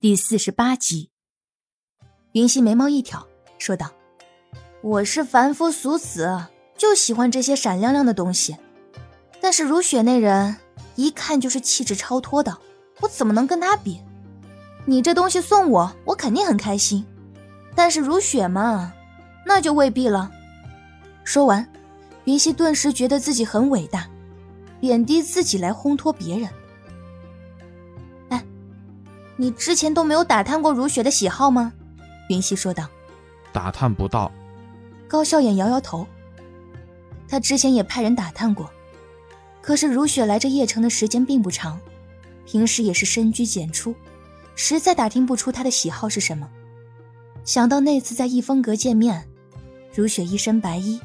第四十八集，云溪眉毛一挑，说道：“我是凡夫俗子，就喜欢这些闪亮亮的东西。但是如雪那人，一看就是气质超脱的，我怎么能跟他比？你这东西送我，我肯定很开心。但是如雪嘛，那就未必了。”说完，云溪顿时觉得自己很伟大，贬低自己来烘托别人。你之前都没有打探过如雪的喜好吗？云溪说道。打探不到。高笑眼摇摇头。他之前也派人打探过，可是如雪来这叶城的时间并不长，平时也是深居简出，实在打听不出她的喜好是什么。想到那次在逸风阁见面，如雪一身白衣，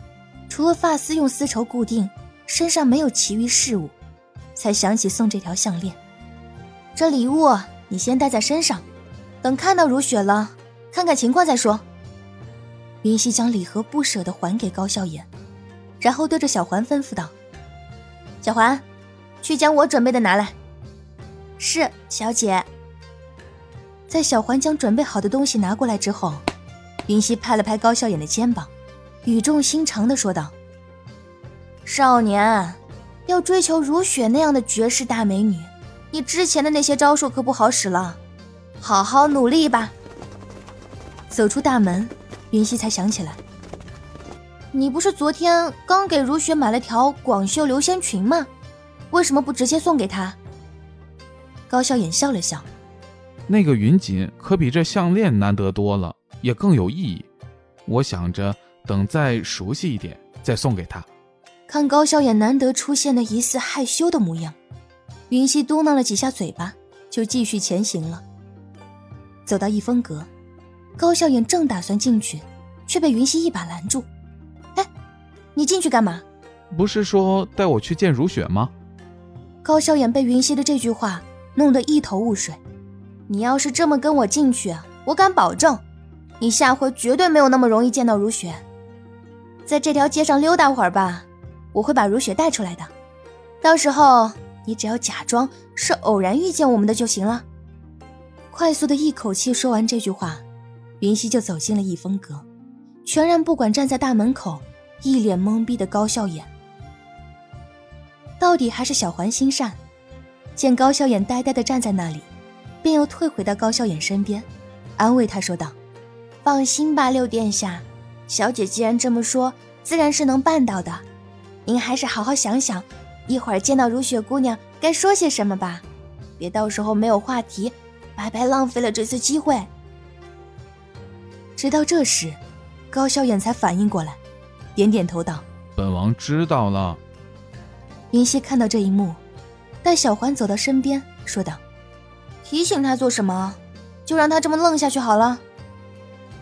除了发丝用丝绸固定，身上没有其余饰物，才想起送这条项链。这礼物。你先带在身上，等看到如雪了，看看情况再说。云溪将礼盒不舍得还给高笑颜，然后对着小环吩咐道：“小环，去将我准备的拿来。”是，小姐。在小环将准备好的东西拿过来之后，云溪拍了拍高笑颜的肩膀，语重心长的说道：“少年，要追求如雪那样的绝世大美女。”你之前的那些招数可不好使了，好好努力吧。走出大门，云溪才想起来，你不是昨天刚给如雪买了条广袖流仙裙吗？为什么不直接送给她？高笑眼笑了笑，那个云锦可比这项链难得多了，也更有意义。我想着等再熟悉一点再送给她。看高笑眼难得出现的一丝害羞的模样。云溪嘟囔了几下嘴巴，就继续前行了。走到逸风阁，高笑颜正打算进去，却被云溪一把拦住。“哎，你进去干嘛？不是说带我去见如雪吗？”高笑颜被云溪的这句话弄得一头雾水。“你要是这么跟我进去，我敢保证，你下回绝对没有那么容易见到如雪。在这条街上溜达会儿吧，我会把如雪带出来的，到时候。”你只要假装是偶然遇见我们的就行了。快速的一口气说完这句话，云溪就走进了逸风阁，全然不管站在大门口一脸懵逼的高笑眼。到底还是小环心善，见高笑眼呆呆的站在那里，便又退回到高笑眼身边，安慰他说道：“放心吧，六殿下，小姐既然这么说，自然是能办到的。您还是好好想想。”一会儿见到如雪姑娘，该说些什么吧？别到时候没有话题，白白浪费了这次机会。直到这时，高笑眼才反应过来，点点头道：“本王知道了。”云溪看到这一幕，带小环走到身边，说道：“提醒他做什么？就让他这么愣下去好了。”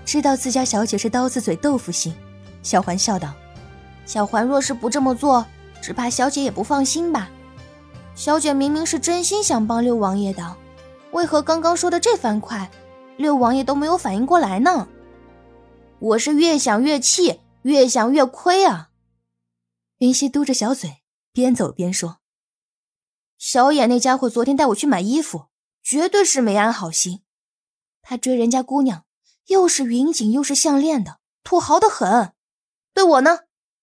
知道自家小姐是刀子嘴豆腐心，小环笑道：“小环若是不这么做。”只怕小姐也不放心吧。小姐明明是真心想帮六王爷的，为何刚刚说的这番快，六王爷都没有反应过来呢？我是越想越气，越想越亏啊！云溪嘟着小嘴，边走边说：“小野那家伙昨天带我去买衣服，绝对是没安好心。他追人家姑娘，又是云锦又是项链的，土豪的很。对我呢，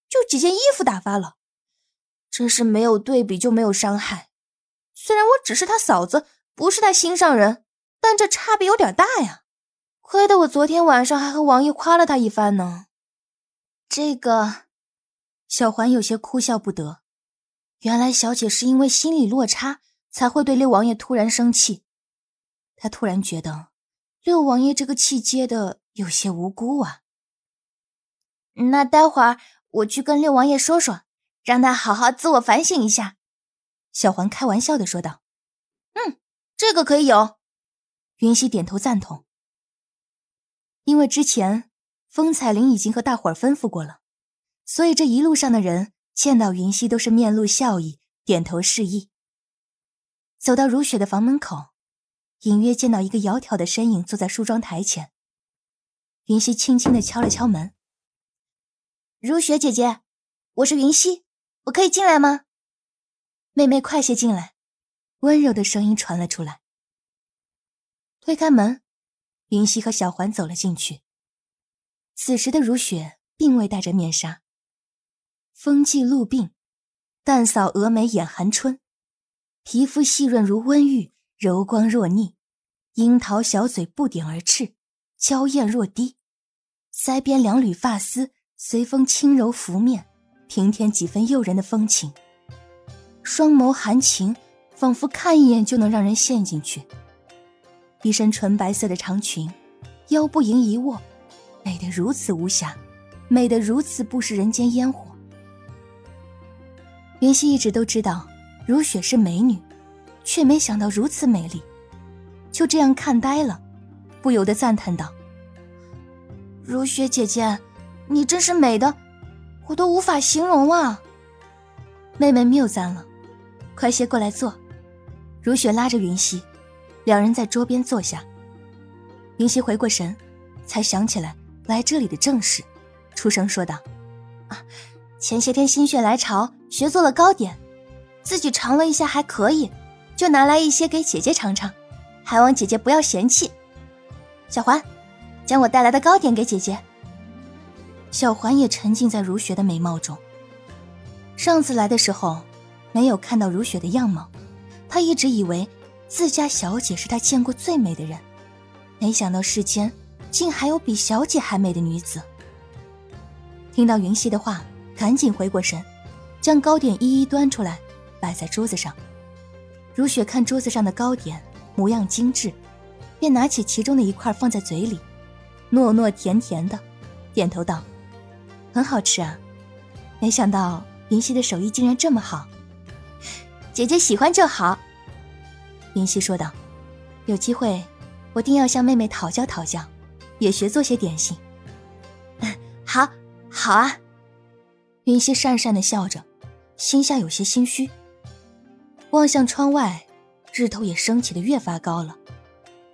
就几件衣服打发了。”真是没有对比就没有伤害。虽然我只是他嫂子，不是他心上人，但这差别有点大呀。亏得我昨天晚上还和王爷夸了他一番呢。这个，小环有些哭笑不得。原来小姐是因为心理落差，才会对六王爷突然生气。她突然觉得，六王爷这个气接的有些无辜啊。那待会儿我去跟六王爷说说。让他好好自我反省一下，小环开玩笑的说道：“嗯，这个可以有。”云溪点头赞同。因为之前风彩玲已经和大伙儿吩咐过了，所以这一路上的人见到云溪都是面露笑意，点头示意。走到如雪的房门口，隐约见到一个窈窕的身影坐在梳妆台前。云溪轻轻的敲了敲门：“如雪姐姐，我是云溪。”我可以进来吗？妹妹，快些进来！温柔的声音传了出来。推开门，云溪和小环走了进去。此时的如雪并未戴着面纱，风髻露鬓，淡扫蛾眉掩寒春，皮肤细润如温玉，柔光若腻，樱桃小嘴不点而赤，娇艳若滴，腮边两缕发丝随风轻柔拂面，平添几分诱人的风情。双眸含情，仿佛看一眼就能让人陷进去。一身纯白色的长裙，腰不盈一握。美得如此无瑕，美得如此不食人间烟火。云溪一直都知道如雪是美女，却没想到如此美丽，就这样看呆了，不由得赞叹道：“如雪姐姐，你真是美的，我都无法形容啊！”妹妹谬赞了，快些过来坐。如雪拉着云溪，两人在桌边坐下。云溪回过神，才想起来。来这里的正事，出声说道：“啊，前些天心血来潮学做了糕点，自己尝了一下还可以，就拿来一些给姐姐尝尝，还望姐姐不要嫌弃。小环，将我带来的糕点给姐姐。”小环也沉浸在如雪的美貌中。上次来的时候，没有看到如雪的样貌，她一直以为自家小姐是她见过最美的人，没想到世间。竟还有比小姐还美的女子。听到云溪的话，赶紧回过神，将糕点一一端出来，摆在桌子上。如雪看桌子上的糕点模样精致，便拿起其中的一块放在嘴里，糯糯甜甜的，点头道：“很好吃啊！没想到云溪的手艺竟然这么好，姐姐喜欢就好。”云溪说道：“有机会，我定要向妹妹讨教讨教。”也学做些点心。好，好啊！云溪讪讪的笑着，心下有些心虚。望向窗外，日头也升起的越发高了。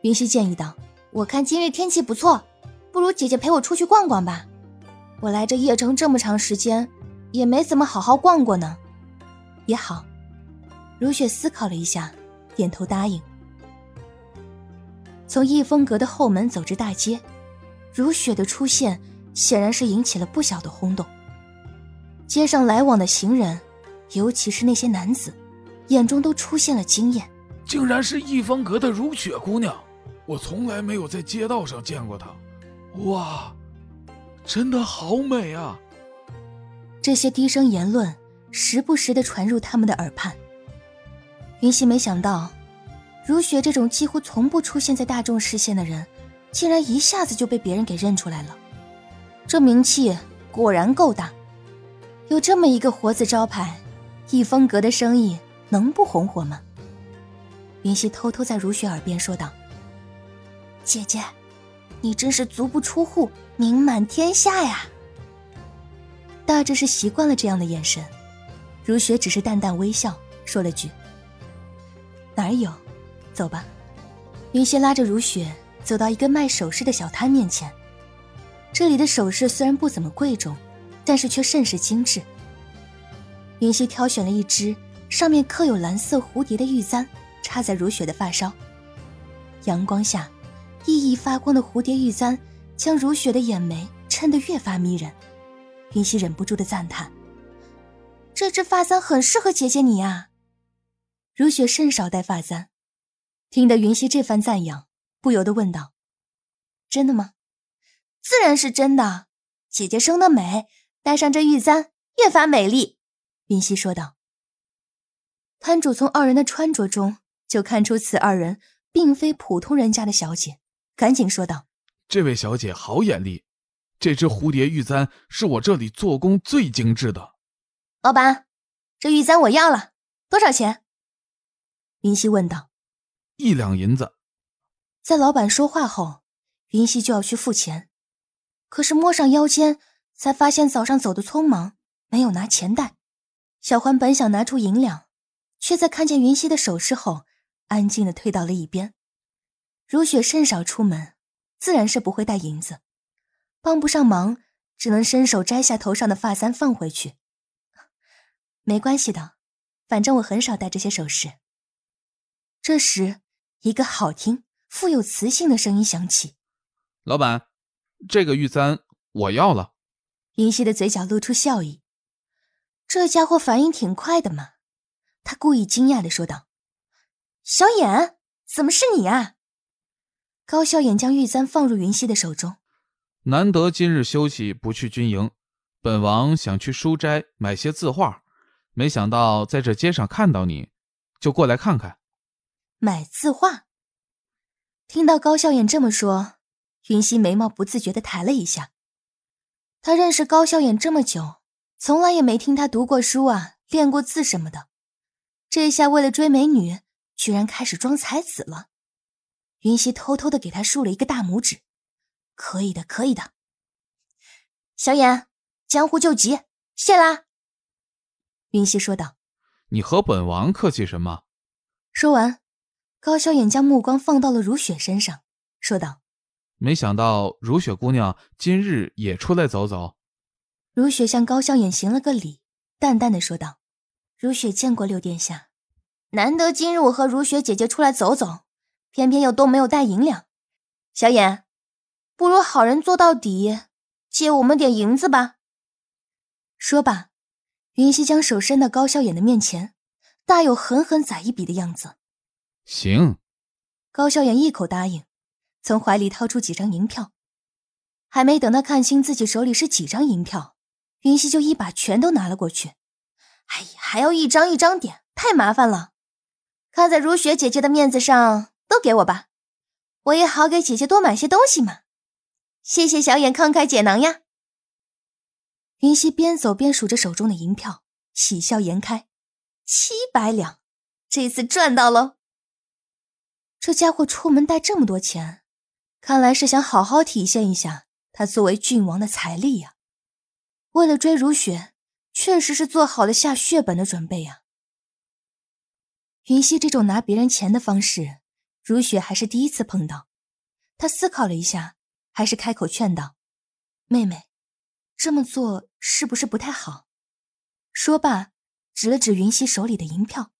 云溪建议道：“我看今日天气不错，不如姐姐陪我出去逛逛吧。我来这邺城这么长时间，也没怎么好好逛过呢。”也好。如雪思考了一下，点头答应。从逸风阁的后门走至大街。如雪的出现，显然是引起了不小的轰动。街上来往的行人，尤其是那些男子，眼中都出现了惊艳。竟然是逸风阁的如雪姑娘，我从来没有在街道上见过她。哇，真的好美啊！这些低声言论，时不时的传入他们的耳畔。云溪没想到，如雪这种几乎从不出现在大众视线的人。竟然一下子就被别人给认出来了，这名气果然够大。有这么一个活字招牌，逸风阁的生意能不红火吗？云溪偷偷在如雪耳边说道：“姐姐，你真是足不出户，名满天下呀。”大致是习惯了这样的眼神，如雪只是淡淡微笑，说了句：“哪有？走吧。”云溪拉着如雪。走到一个卖首饰的小摊面前，这里的首饰虽然不怎么贵重，但是却甚是精致。云溪挑选了一只上面刻有蓝色蝴蝶的玉簪，插在如雪的发梢。阳光下，熠熠发光的蝴蝶玉簪将如雪的眼眉衬得越发迷人。云溪忍不住的赞叹：“这只发簪很适合姐姐你啊。”如雪甚少戴发簪，听得云溪这番赞扬。不由得问道：“真的吗？自然是真的。姐姐生的美，戴上这玉簪越发美丽。”云溪说道。摊主从二人的穿着中就看出此二人并非普通人家的小姐，赶紧说道：“这位小姐好眼力，这只蝴蝶玉簪是我这里做工最精致的。”老板，这玉簪我要了，多少钱？云溪问道。一两银子。在老板说话后，云溪就要去付钱，可是摸上腰间，才发现早上走的匆忙，没有拿钱袋。小欢本想拿出银两，却在看见云溪的手势后，安静的退到了一边。如雪甚少出门，自然是不会带银子，帮不上忙，只能伸手摘下头上的发簪放回去。没关系的，反正我很少戴这些首饰。这时，一个好听。富有磁性的声音响起：“老板，这个玉簪我要了。”云溪的嘴角露出笑意，这家伙反应挺快的嘛。他故意惊讶的说道：“小眼，怎么是你啊？”高笑眼将玉簪放入云溪的手中。难得今日休息，不去军营，本王想去书斋买些字画，没想到在这街上看到你，就过来看看。买字画。听到高笑眼这么说，云溪眉毛不自觉的抬了一下。他认识高笑眼这么久，从来也没听他读过书啊，练过字什么的。这下为了追美女，居然开始装才子了。云溪偷偷的给他竖了一个大拇指。可以的，可以的。小眼，江湖救急，谢啦。云溪说道：“你和本王客气什么？”说完，高小眼将目光放到了如雪身上，说道：“没想到如雪姑娘今日也出来走走。”如雪向高小眼行了个礼，淡淡的说道：“如雪见过六殿下，难得今日我和如雪姐姐出来走走，偏偏又都没有带银两。小眼。”不如好人做到底，借我们点银子吧。说罢，云溪将手伸到高笑眼的面前，大有狠狠宰一笔的样子。行，高笑眼一口答应，从怀里掏出几张银票。还没等他看清自己手里是几张银票，云溪就一把全都拿了过去。哎呀，还要一张一张点，太麻烦了。看在如雪姐姐的面子上，都给我吧，我也好给姐姐多买些东西嘛。谢谢小眼慷慨解囊呀！云溪边走边数着手中的银票，喜笑颜开。七百两，这次赚到喽！这家伙出门带这么多钱，看来是想好好体现一下他作为郡王的财力呀。为了追如雪，确实是做好了下血本的准备呀。云溪这种拿别人钱的方式，如雪还是第一次碰到。她思考了一下。还是开口劝道：“妹妹，这么做是不是不太好？”说罢，指了指云溪手里的银票。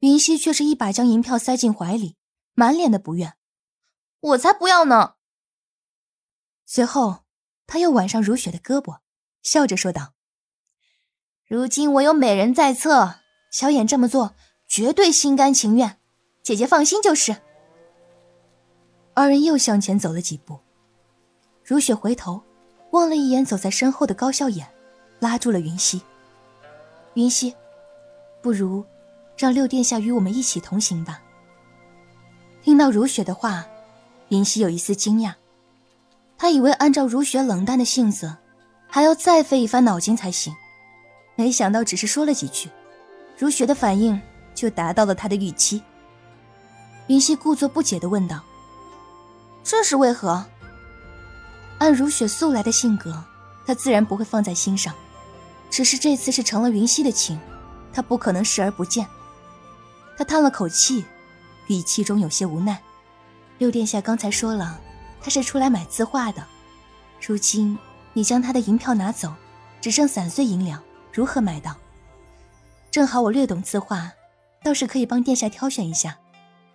云溪却是一把将银票塞进怀里，满脸的不愿：“我才不要呢！”随后，他又挽上如雪的胳膊，笑着说道：“如今我有美人在侧，小眼这么做绝对心甘情愿，姐姐放心就是。”二人又向前走了几步，如雪回头望了一眼走在身后的高笑眼，拉住了云溪。云溪，不如让六殿下与我们一起同行吧。听到如雪的话，云溪有一丝惊讶，他以为按照如雪冷淡的性子，还要再费一番脑筋才行，没想到只是说了几句，如雪的反应就达到了他的预期。云溪故作不解地问道。这是为何？按如雪素来的性格，他自然不会放在心上。只是这次是成了云溪的情，他不可能视而不见。他叹了口气，语气中有些无奈：“六殿下刚才说了，他是出来买字画的。如今你将他的银票拿走，只剩散碎银两，如何买到？正好我略懂字画，倒是可以帮殿下挑选一下，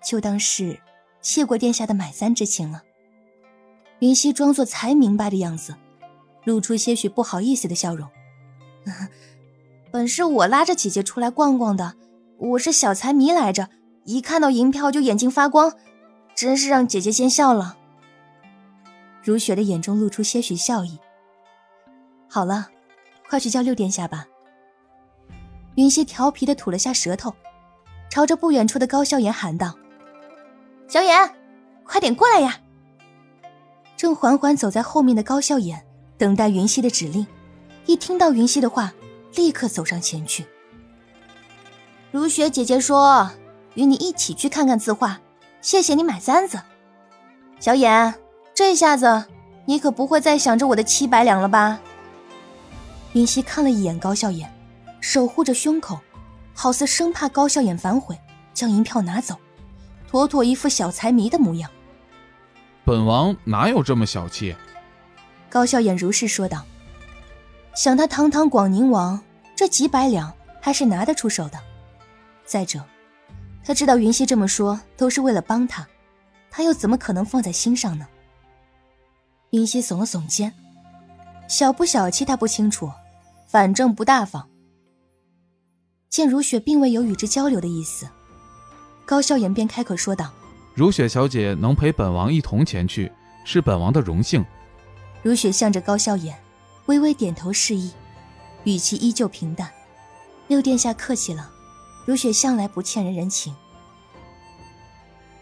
就当是……”谢过殿下的买簪之情了。云溪装作才明白的样子，露出些许不好意思的笑容。本是我拉着姐姐出来逛逛的，我是小财迷来着，一看到银票就眼睛发光，真是让姐姐见笑了。如雪的眼中露出些许笑意。好了，快去叫六殿下吧。云溪调皮的吐了下舌头，朝着不远处的高笑颜喊道。小眼，快点过来呀！正缓缓走在后面的高笑眼等待云溪的指令，一听到云溪的话，立刻走上前去。如雪姐姐说：“与你一起去看看字画，谢谢你买簪子。”小眼，这下子你可不会再想着我的七百两了吧？云溪看了一眼高笑眼，守护着胸口，好似生怕高笑眼反悔，将银票拿走。妥妥一副小财迷的模样。本王哪有这么小气？高笑眼如是说道。想他堂堂广宁王，这几百两还是拿得出手的。再者，他知道云溪这么说都是为了帮他，他又怎么可能放在心上呢？云溪耸了耸肩，小不小气他不清楚，反正不大方。见如雪并未有与之交流的意思，高笑颜便开口说道：“如雪小姐能陪本王一同前去，是本王的荣幸。”如雪向着高笑颜微微点头示意，语气依旧平淡：“六殿下客气了，如雪向来不欠人人情。”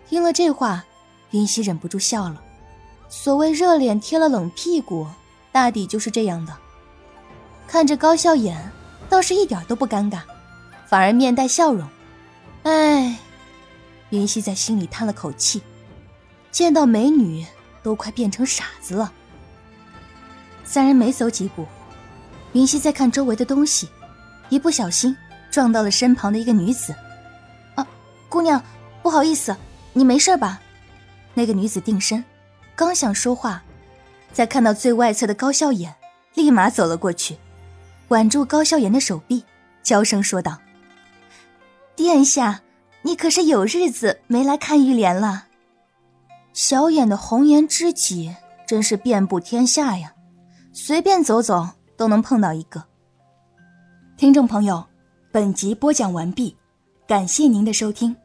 听了这话，云溪忍不住笑了。所谓热脸贴了冷屁股，大抵就是这样的。看着高笑颜，倒是一点都不尴尬。反而面带笑容，哎，云溪在心里叹了口气，见到美女都快变成傻子了。三人没走几步，云溪在看周围的东西，一不小心撞到了身旁的一个女子。啊，姑娘，不好意思，你没事吧？那个女子定身，刚想说话，在看到最外侧的高笑颜，立马走了过去，挽住高笑颜的手臂，娇声说道。殿下，你可是有日子没来看玉莲了。小眼的红颜知己真是遍布天下呀，随便走走都能碰到一个。听众朋友，本集播讲完毕，感谢您的收听。